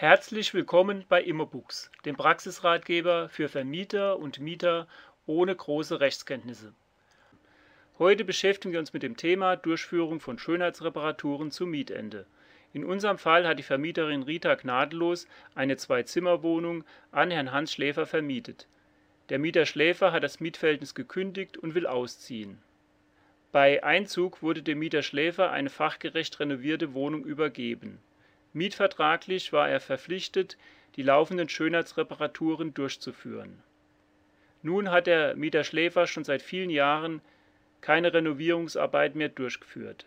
Herzlich willkommen bei Immobooks, dem Praxisratgeber für Vermieter und Mieter ohne große Rechtskenntnisse. Heute beschäftigen wir uns mit dem Thema Durchführung von Schönheitsreparaturen zum Mietende. In unserem Fall hat die Vermieterin Rita Gnadenlos eine Zwei-Zimmer-Wohnung an Herrn Hans Schläfer vermietet. Der Mieter Schläfer hat das Mietverhältnis gekündigt und will ausziehen. Bei Einzug wurde dem Mieter Schläfer eine fachgerecht renovierte Wohnung übergeben. Mietvertraglich war er verpflichtet, die laufenden Schönheitsreparaturen durchzuführen. Nun hat der Mieter Schläfer schon seit vielen Jahren keine Renovierungsarbeit mehr durchgeführt.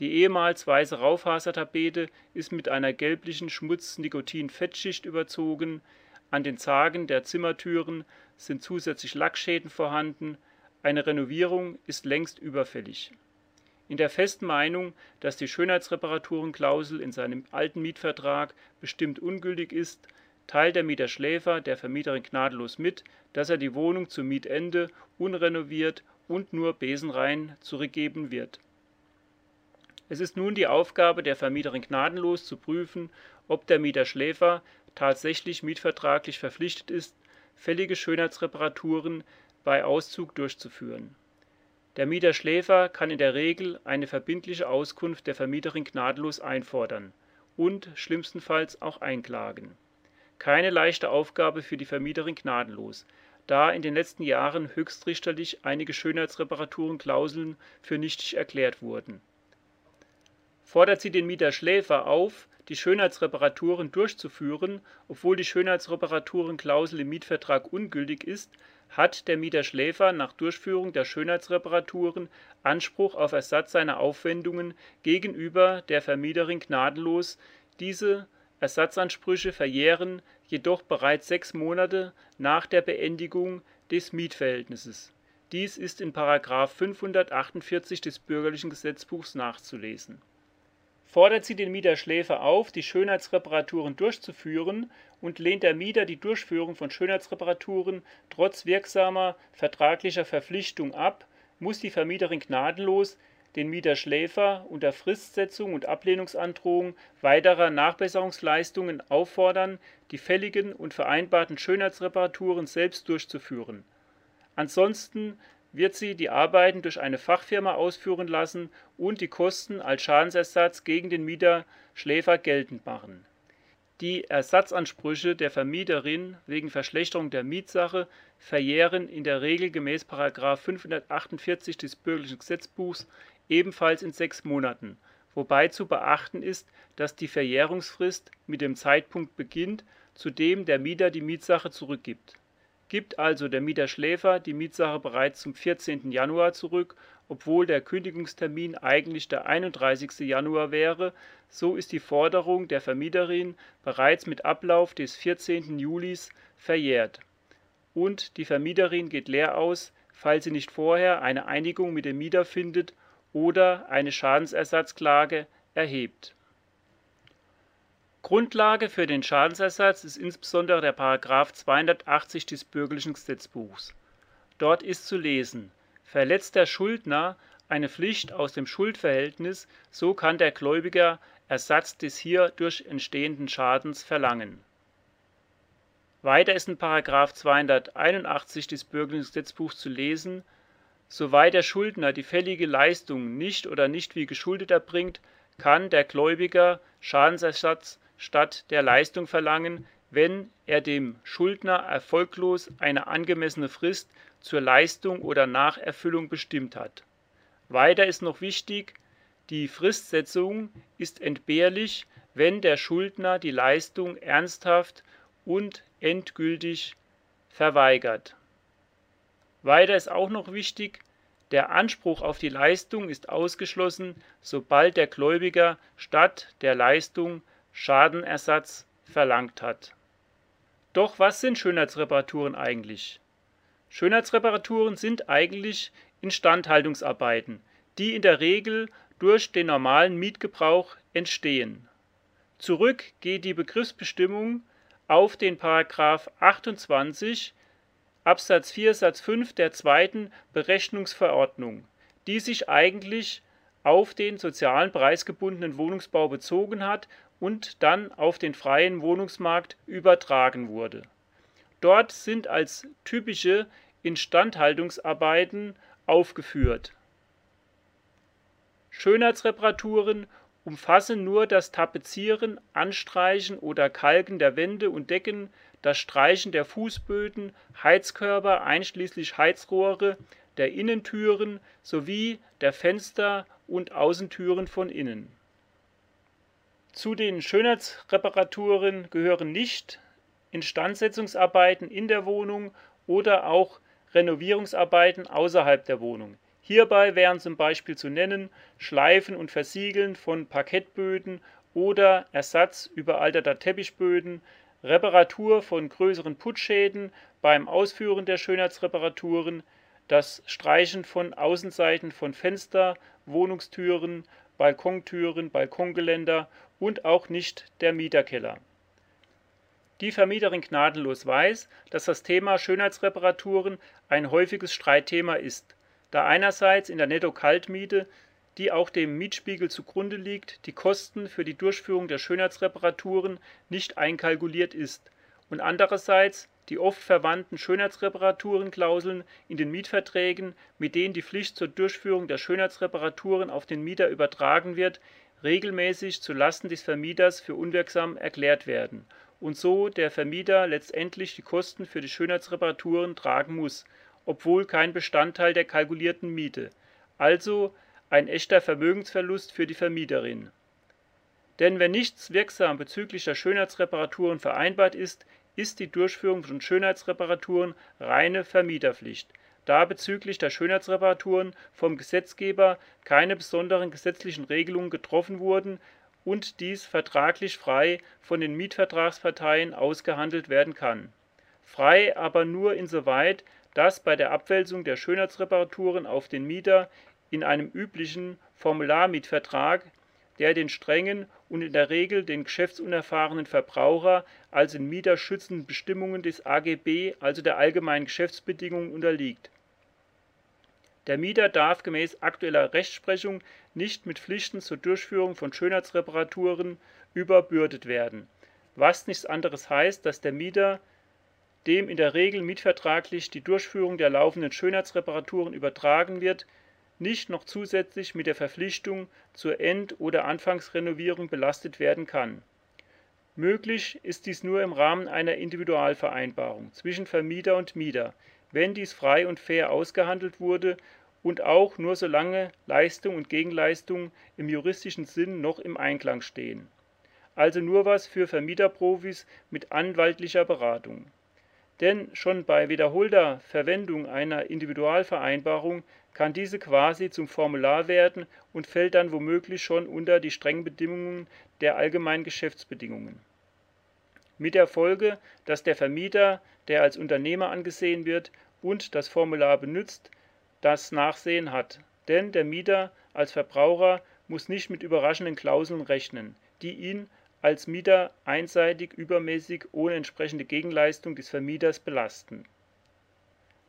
Die ehemals weiße Raufasertapete ist mit einer gelblichen Schmutz-Nikotin-Fettschicht überzogen, an den Zagen der Zimmertüren sind zusätzlich Lackschäden vorhanden, eine Renovierung ist längst überfällig in der festen Meinung, dass die Schönheitsreparaturenklausel in seinem alten Mietvertrag bestimmt ungültig ist, teilt der Mieter Schläfer der Vermieterin gnadenlos mit, dass er die Wohnung zum Mietende unrenoviert und nur besenrein zurückgeben wird. Es ist nun die Aufgabe der Vermieterin gnadenlos zu prüfen, ob der Mieter Schläfer tatsächlich mietvertraglich verpflichtet ist, fällige Schönheitsreparaturen bei Auszug durchzuführen der Mieter Schläfer kann in der Regel eine verbindliche Auskunft der Vermieterin gnadenlos einfordern und schlimmstenfalls auch einklagen. Keine leichte Aufgabe für die Vermieterin Gnadenlos, da in den letzten Jahren höchstrichterlich einige Schönheitsreparaturenklauseln für nichtig erklärt wurden. Fordert sie den Mieter Schläfer auf, die Schönheitsreparaturen durchzuführen, obwohl die Schönheitsreparaturenklausel im Mietvertrag ungültig ist hat der Mieter Schläfer nach Durchführung der Schönheitsreparaturen Anspruch auf Ersatz seiner Aufwendungen gegenüber der Vermieterin gnadenlos, diese Ersatzansprüche verjähren jedoch bereits sechs Monate nach der Beendigung des Mietverhältnisses. Dies ist in § 548 des Bürgerlichen Gesetzbuchs nachzulesen fordert sie den Mieter Schläfer auf, die Schönheitsreparaturen durchzuführen und lehnt der Mieter die Durchführung von Schönheitsreparaturen trotz wirksamer vertraglicher Verpflichtung ab, muss die Vermieterin gnadenlos den Mieter Schläfer unter Fristsetzung und Ablehnungsandrohung weiterer Nachbesserungsleistungen auffordern, die fälligen und vereinbarten Schönheitsreparaturen selbst durchzuführen. Ansonsten wird sie die Arbeiten durch eine Fachfirma ausführen lassen und die Kosten als Schadensersatz gegen den Mieter Schläfer geltend machen. Die Ersatzansprüche der Vermieterin wegen Verschlechterung der Mietsache verjähren in der Regel gemäß § 548 des Bürgerlichen Gesetzbuchs ebenfalls in sechs Monaten, wobei zu beachten ist, dass die Verjährungsfrist mit dem Zeitpunkt beginnt, zu dem der Mieter die Mietsache zurückgibt Gibt also der Mieter Schläfer die Mietsache bereits zum 14. Januar zurück, obwohl der Kündigungstermin eigentlich der 31. Januar wäre, so ist die Forderung der Vermieterin bereits mit Ablauf des 14. Julis verjährt, und die Vermieterin geht leer aus, falls sie nicht vorher eine Einigung mit dem Mieter findet oder eine Schadensersatzklage erhebt Grundlage für den Schadensersatz ist insbesondere der § 280 des Bürgerlichen Gesetzbuchs. Dort ist zu lesen: Verletzt der Schuldner eine Pflicht aus dem Schuldverhältnis, so kann der Gläubiger Ersatz des hierdurch entstehenden Schadens verlangen. Weiter ist in § 281 des Bürgerlichen Gesetzbuchs zu lesen: Soweit der Schuldner die fällige Leistung nicht oder nicht wie geschuldet erbringt, kann der Gläubiger Schadensersatz statt der Leistung verlangen, wenn er dem Schuldner erfolglos eine angemessene Frist zur Leistung oder Nacherfüllung bestimmt hat. Weiter ist noch wichtig, die Fristsetzung ist entbehrlich, wenn der Schuldner die Leistung ernsthaft und endgültig verweigert. Weiter ist auch noch wichtig, der Anspruch auf die Leistung ist ausgeschlossen, sobald der Gläubiger statt der Leistung Schadenersatz verlangt hat. Doch was sind Schönheitsreparaturen eigentlich? Schönheitsreparaturen sind eigentlich Instandhaltungsarbeiten, die in der Regel durch den normalen Mietgebrauch entstehen. Zurück geht die Begriffsbestimmung auf den Paragraph 28 Absatz 4 Satz 5 der zweiten Berechnungsverordnung, die sich eigentlich auf den sozialen preisgebundenen Wohnungsbau bezogen hat und dann auf den freien Wohnungsmarkt übertragen wurde. Dort sind als typische Instandhaltungsarbeiten aufgeführt. Schönheitsreparaturen umfassen nur das Tapezieren, Anstreichen oder Kalken der Wände und Decken, das Streichen der Fußböden, Heizkörper einschließlich Heizrohre, der Innentüren sowie der Fenster und Außentüren von innen. Zu den Schönheitsreparaturen gehören nicht Instandsetzungsarbeiten in der Wohnung oder auch Renovierungsarbeiten außerhalb der Wohnung. Hierbei wären zum Beispiel zu nennen Schleifen und Versiegeln von Parkettböden oder Ersatz überalterter Teppichböden, Reparatur von größeren Putzschäden beim Ausführen der Schönheitsreparaturen, das Streichen von Außenseiten von Fenster, Wohnungstüren, Balkontüren, Balkongeländer und auch nicht der Mieterkeller. Die Vermieterin Gnadenlos weiß, dass das Thema Schönheitsreparaturen ein häufiges Streitthema ist da einerseits in der Netto-Kaltmiete, die auch dem Mietspiegel zugrunde liegt, die Kosten für die Durchführung der Schönheitsreparaturen nicht einkalkuliert ist und andererseits die oft verwandten Schönheitsreparaturenklauseln in den Mietverträgen, mit denen die Pflicht zur Durchführung der Schönheitsreparaturen auf den Mieter übertragen wird, regelmäßig zu Lasten des Vermieters für unwirksam erklärt werden und so der Vermieter letztendlich die Kosten für die Schönheitsreparaturen tragen muss obwohl kein Bestandteil der kalkulierten Miete, also ein echter Vermögensverlust für die Vermieterin. Denn wenn nichts wirksam bezüglich der Schönheitsreparaturen vereinbart ist, ist die Durchführung von Schönheitsreparaturen reine Vermieterpflicht, da bezüglich der Schönheitsreparaturen vom Gesetzgeber keine besonderen gesetzlichen Regelungen getroffen wurden und dies vertraglich frei von den Mietvertragsparteien ausgehandelt werden kann. Frei aber nur insoweit dass bei der Abwälzung der Schönheitsreparaturen auf den Mieter in einem üblichen Formularmietvertrag, der den strengen und in der Regel den geschäftsunerfahrenen Verbraucher als den Mieter schützenden Bestimmungen des AGB, also der Allgemeinen Geschäftsbedingungen, unterliegt. Der Mieter darf gemäß aktueller Rechtsprechung nicht mit Pflichten zur Durchführung von Schönheitsreparaturen überbürdet werden, was nichts anderes heißt, dass der Mieter dem in der Regel mietvertraglich die Durchführung der laufenden Schönheitsreparaturen übertragen wird, nicht noch zusätzlich mit der Verpflichtung zur End oder Anfangsrenovierung belastet werden kann. Möglich ist dies nur im Rahmen einer Individualvereinbarung zwischen Vermieter und Mieter, wenn dies frei und fair ausgehandelt wurde und auch nur solange Leistung und Gegenleistung im juristischen Sinn noch im Einklang stehen. Also nur was für Vermieterprofis mit anwaltlicher Beratung denn schon bei wiederholter Verwendung einer Individualvereinbarung kann diese quasi zum Formular werden und fällt dann womöglich schon unter die strengen Bedingungen der allgemeinen Geschäftsbedingungen. Mit der Folge, dass der Vermieter, der als Unternehmer angesehen wird und das Formular benutzt, das Nachsehen hat, denn der Mieter als Verbraucher muss nicht mit überraschenden Klauseln rechnen, die ihn als Mieter einseitig übermäßig ohne entsprechende Gegenleistung des Vermieters belasten.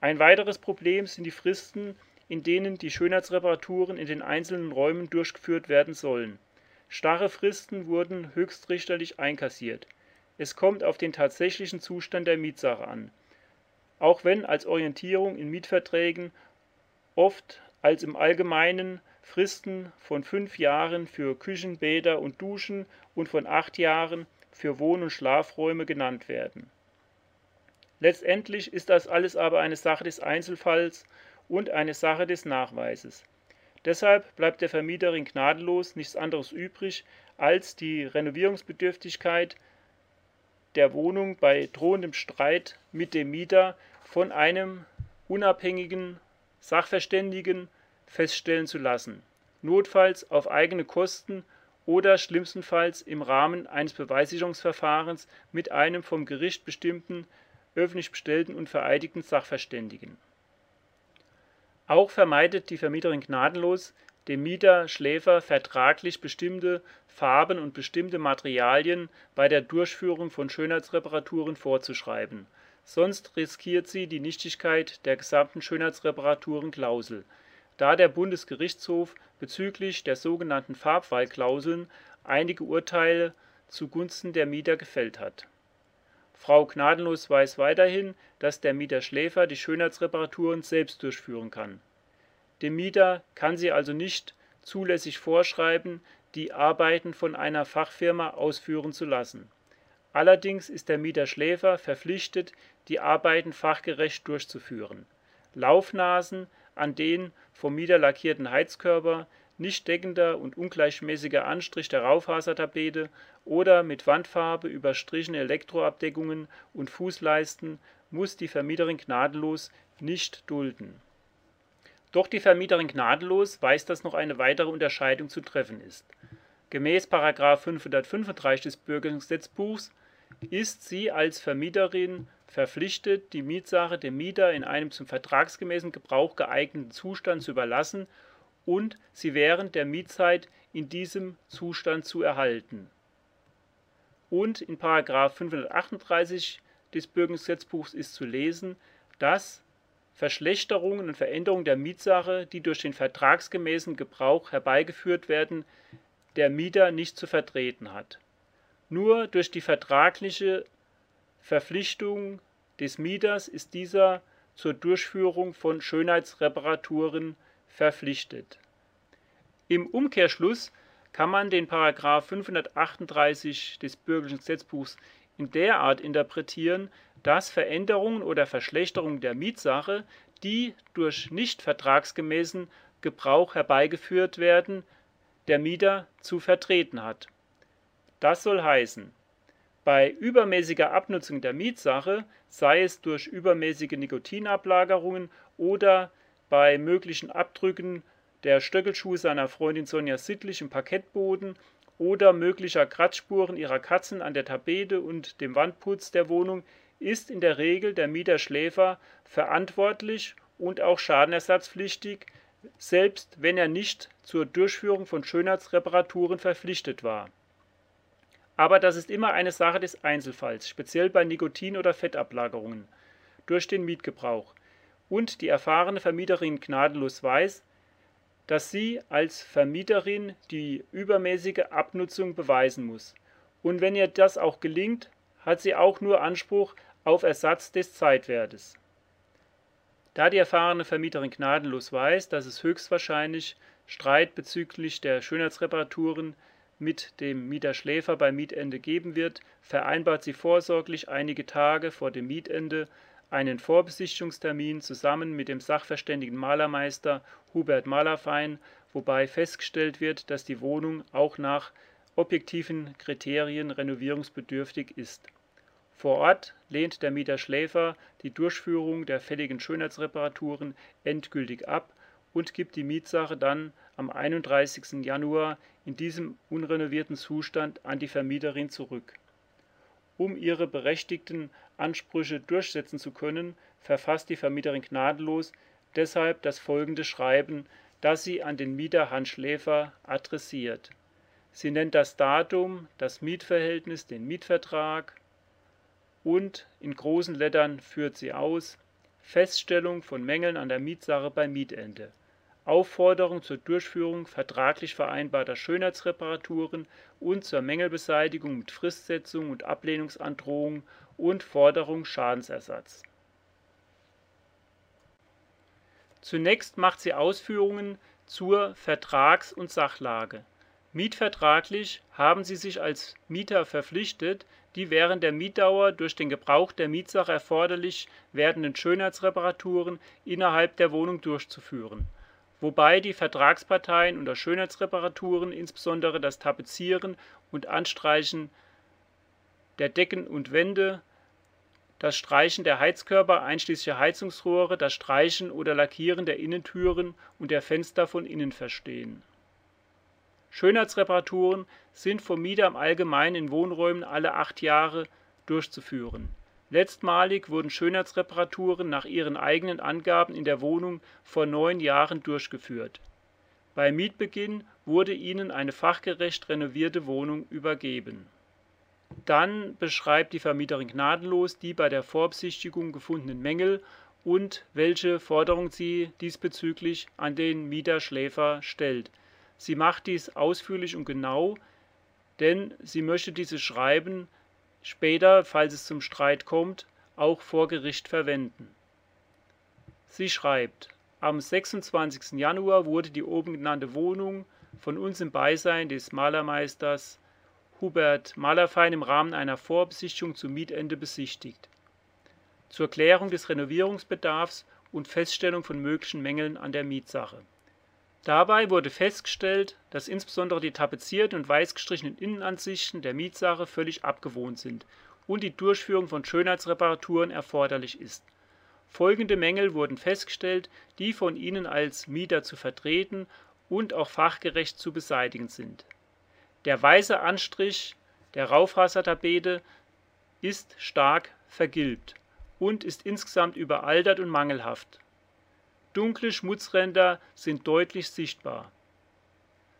Ein weiteres Problem sind die Fristen, in denen die Schönheitsreparaturen in den einzelnen Räumen durchgeführt werden sollen. Starre Fristen wurden höchstrichterlich einkassiert. Es kommt auf den tatsächlichen Zustand der Mietsache an. Auch wenn als Orientierung in Mietverträgen oft als im Allgemeinen Fristen von fünf Jahren für Küchen, Bäder und Duschen und von acht Jahren für Wohn- und Schlafräume genannt werden. Letztendlich ist das alles aber eine Sache des Einzelfalls und eine Sache des Nachweises. Deshalb bleibt der Vermieterin gnadenlos nichts anderes übrig, als die Renovierungsbedürftigkeit der Wohnung bei drohendem Streit mit dem Mieter von einem unabhängigen Sachverständigen feststellen zu lassen, notfalls auf eigene Kosten oder schlimmstenfalls im Rahmen eines Beweissicherungsverfahrens mit einem vom Gericht bestimmten, öffentlich bestellten und vereidigten Sachverständigen. Auch vermeidet die Vermieterin gnadenlos, dem Mieter Schläfer vertraglich bestimmte Farben und bestimmte Materialien bei der Durchführung von Schönheitsreparaturen vorzuschreiben, sonst riskiert sie die Nichtigkeit der gesamten Schönheitsreparaturenklausel da der Bundesgerichtshof bezüglich der sogenannten Farbwahlklauseln einige Urteile zugunsten der Mieter gefällt hat. Frau Gnadenlos weiß weiterhin, dass der Mieter Schläfer die Schönheitsreparaturen selbst durchführen kann. Dem Mieter kann sie also nicht zulässig vorschreiben, die Arbeiten von einer Fachfirma ausführen zu lassen. Allerdings ist der Mieter Schläfer verpflichtet, die Arbeiten fachgerecht durchzuführen. Laufnasen an den vom Mieter lackierten Heizkörper, nicht deckender und ungleichmäßiger Anstrich der Raufasertapete oder mit Wandfarbe überstrichene Elektroabdeckungen und Fußleisten muss die Vermieterin gnadenlos nicht dulden. Doch die Vermieterin gnadenlos weiß, dass noch eine weitere Unterscheidung zu treffen ist. Gemäß § 535 des Bürgergesetzbuchs ist sie als Vermieterin verpflichtet, die Mietsache dem Mieter in einem zum vertragsgemäßen Gebrauch geeigneten Zustand zu überlassen und sie während der Mietzeit in diesem Zustand zu erhalten. Und in § 538 des Bürgergesetzbuchs ist zu lesen, dass Verschlechterungen und Veränderungen der Mietsache, die durch den vertragsgemäßen Gebrauch herbeigeführt werden, der Mieter nicht zu vertreten hat. Nur durch die vertragliche Verpflichtung des Mieters ist dieser zur Durchführung von Schönheitsreparaturen verpflichtet. Im Umkehrschluss kann man den § 538 des Bürgerlichen Gesetzbuchs in der Art interpretieren, dass Veränderungen oder Verschlechterungen der Mietsache, die durch nicht vertragsgemäßen Gebrauch herbeigeführt werden, der Mieter zu vertreten hat. Das soll heißen, bei übermäßiger Abnutzung der Mietsache, sei es durch übermäßige Nikotinablagerungen oder bei möglichen Abdrücken der Stöckelschuhe seiner Freundin Sonja Sittlich im Parkettboden oder möglicher Kratzspuren ihrer Katzen an der Tapete und dem Wandputz der Wohnung ist in der Regel der Mieter Schläfer verantwortlich und auch schadenersatzpflichtig, selbst wenn er nicht zur Durchführung von Schönheitsreparaturen verpflichtet war. Aber das ist immer eine Sache des Einzelfalls, speziell bei Nikotin- oder Fettablagerungen durch den Mietgebrauch. Und die erfahrene Vermieterin gnadenlos weiß, dass sie als Vermieterin die übermäßige Abnutzung beweisen muss. Und wenn ihr das auch gelingt, hat sie auch nur Anspruch auf Ersatz des Zeitwertes. Da die erfahrene Vermieterin gnadenlos weiß, dass es höchstwahrscheinlich Streit bezüglich der Schönheitsreparaturen mit dem Mieter Schläfer beim Mietende geben wird, vereinbart sie vorsorglich einige Tage vor dem Mietende einen Vorbesichtigungstermin zusammen mit dem sachverständigen Malermeister Hubert Malerfein, wobei festgestellt wird, dass die Wohnung auch nach objektiven Kriterien renovierungsbedürftig ist. Vor Ort lehnt der Mieter Schläfer die Durchführung der fälligen Schönheitsreparaturen endgültig ab und gibt die Mietsache dann am 31. Januar in diesem unrenovierten Zustand an die Vermieterin zurück. Um ihre berechtigten Ansprüche durchsetzen zu können, verfasst die Vermieterin gnadenlos deshalb das folgende Schreiben, das sie an den Mieter Hans Schläfer adressiert. Sie nennt das Datum, das Mietverhältnis, den Mietvertrag, und in großen Lettern führt sie aus Feststellung von Mängeln an der Mietsache bei Mietende, Aufforderung zur Durchführung vertraglich vereinbarter Schönheitsreparaturen und zur Mängelbeseitigung mit Fristsetzung und Ablehnungsandrohung und Forderung Schadensersatz. Zunächst macht sie Ausführungen zur Vertrags- und Sachlage. Mietvertraglich haben sie sich als Mieter verpflichtet, die während der Mietdauer durch den Gebrauch der Mietsache erforderlich werdenden Schönheitsreparaturen innerhalb der Wohnung durchzuführen, wobei die Vertragsparteien unter Schönheitsreparaturen insbesondere das Tapezieren und Anstreichen der Decken und Wände, das Streichen der Heizkörper einschließlich Heizungsrohre, das Streichen oder Lackieren der Innentüren und der Fenster von innen verstehen Schönheitsreparaturen sind vom Mieter im Allgemeinen in Wohnräumen alle acht Jahre durchzuführen. Letztmalig wurden Schönheitsreparaturen nach ihren eigenen Angaben in der Wohnung vor neun Jahren durchgeführt. Bei Mietbeginn wurde ihnen eine fachgerecht renovierte Wohnung übergeben. Dann beschreibt die Vermieterin gnadenlos die bei der Vorbesichtigung gefundenen Mängel und welche Forderungen sie diesbezüglich an den Mieter Schläfer stellt Sie macht dies ausführlich und genau, denn sie möchte dieses Schreiben später, falls es zum Streit kommt, auch vor Gericht verwenden. Sie schreibt, am 26. Januar wurde die oben genannte Wohnung von uns im Beisein des Malermeisters Hubert Malerfein im Rahmen einer Vorbesichtigung zum Mietende besichtigt. Zur Klärung des Renovierungsbedarfs und Feststellung von möglichen Mängeln an der Mietsache. Dabei wurde festgestellt, dass insbesondere die tapezierten und weiß gestrichenen Innenansichten der Mietsache völlig abgewohnt sind und die Durchführung von Schönheitsreparaturen erforderlich ist. Folgende Mängel wurden festgestellt, die von Ihnen als Mieter zu vertreten und auch fachgerecht zu beseitigen sind. Der weiße Anstrich der Raufasertapete ist stark vergilbt und ist insgesamt überaltert und mangelhaft. Dunkle Schmutzränder sind deutlich sichtbar.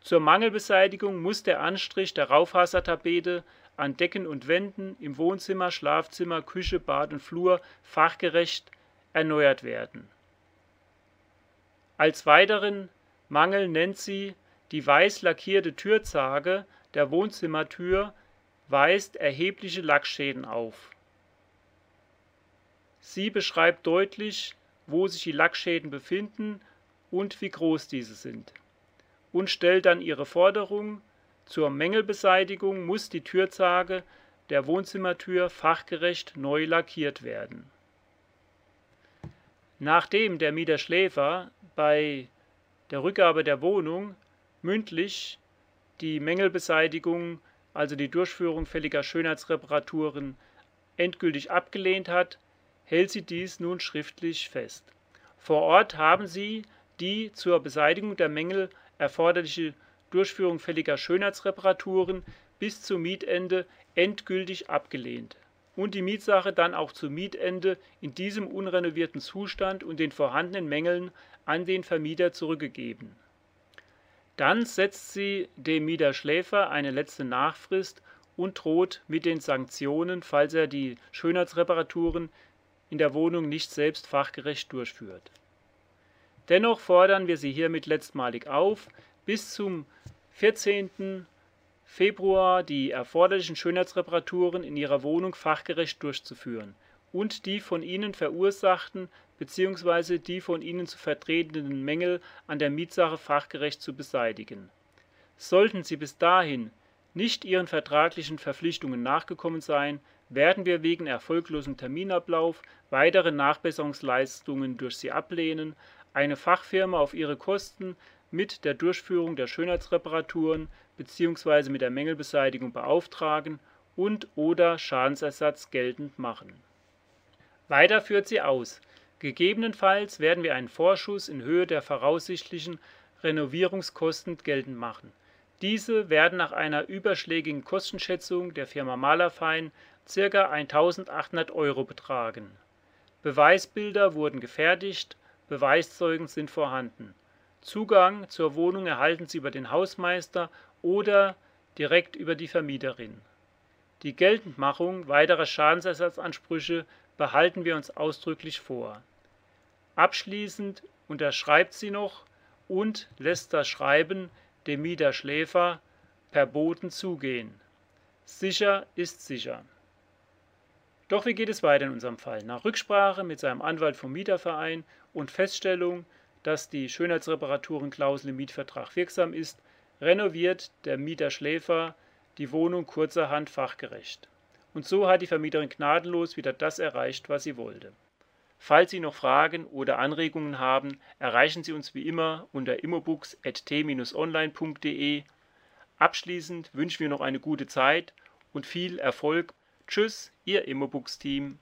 Zur Mangelbeseitigung muss der Anstrich der Raufasertapete an Decken und Wänden im Wohnzimmer, Schlafzimmer, Küche, Bad und Flur fachgerecht erneuert werden. Als weiteren Mangel nennt sie die weiß lackierte Türzage der Wohnzimmertür weist erhebliche Lackschäden auf. Sie beschreibt deutlich, wo sich die Lackschäden befinden und wie groß diese sind, und stellt dann ihre Forderung, zur Mängelbeseitigung muss die Türzage der Wohnzimmertür fachgerecht neu lackiert werden. Nachdem der Mieter Schläfer bei der Rückgabe der Wohnung mündlich die Mängelbeseitigung, also die Durchführung fälliger Schönheitsreparaturen, endgültig abgelehnt hat, hält sie dies nun schriftlich fest. Vor Ort haben sie die zur Beseitigung der Mängel erforderliche Durchführung fälliger Schönheitsreparaturen bis zum Mietende endgültig abgelehnt und die Mietsache dann auch zum Mietende in diesem unrenovierten Zustand und den vorhandenen Mängeln an den Vermieter zurückgegeben dann setzt sie dem Mieter Schläfer eine letzte Nachfrist und droht mit den Sanktionen, falls er die Schönheitsreparaturen in der Wohnung nicht selbst fachgerecht durchführt. Dennoch fordern wir Sie hiermit letztmalig auf, bis zum 14. Februar die erforderlichen Schönheitsreparaturen in Ihrer Wohnung fachgerecht durchzuführen und die von Ihnen verursachten bzw. die von Ihnen zu vertretenden Mängel an der Mietsache fachgerecht zu beseitigen. Sollten Sie bis dahin nicht Ihren vertraglichen Verpflichtungen nachgekommen sein, werden wir wegen erfolglosem Terminablauf weitere Nachbesserungsleistungen durch Sie ablehnen, eine Fachfirma auf Ihre Kosten mit der Durchführung der Schönheitsreparaturen bzw. mit der Mängelbeseitigung beauftragen und/oder Schadensersatz geltend machen weiter führt sie aus: Gegebenenfalls werden wir einen Vorschuss in Höhe der voraussichtlichen Renovierungskosten geltend machen. Diese werden nach einer überschlägigen Kostenschätzung der Firma Malerfein ca. 1.800 Euro betragen. Beweisbilder wurden gefertigt, Beweiszeugen sind vorhanden. Zugang zur Wohnung erhalten Sie über den Hausmeister oder direkt über die Vermieterin. Die Geltendmachung weiterer Schadensersatzansprüche behalten wir uns ausdrücklich vor. Abschließend unterschreibt sie noch und lässt das Schreiben dem Mieter Schläfer per Boten zugehen. Sicher ist sicher. Doch wie geht es weiter in unserem Fall? Nach Rücksprache mit seinem Anwalt vom Mieterverein und Feststellung, dass die Schönheitsreparaturenklausel im Mietvertrag wirksam ist, renoviert der Mieter Schläfer die Wohnung kurzerhand fachgerecht. Und so hat die Vermieterin gnadenlos wieder das erreicht, was sie wollte. Falls Sie noch Fragen oder Anregungen haben, erreichen Sie uns wie immer unter immobooks.t-online.de. Abschließend wünschen wir noch eine gute Zeit und viel Erfolg. Tschüss, Ihr Immobooks-Team.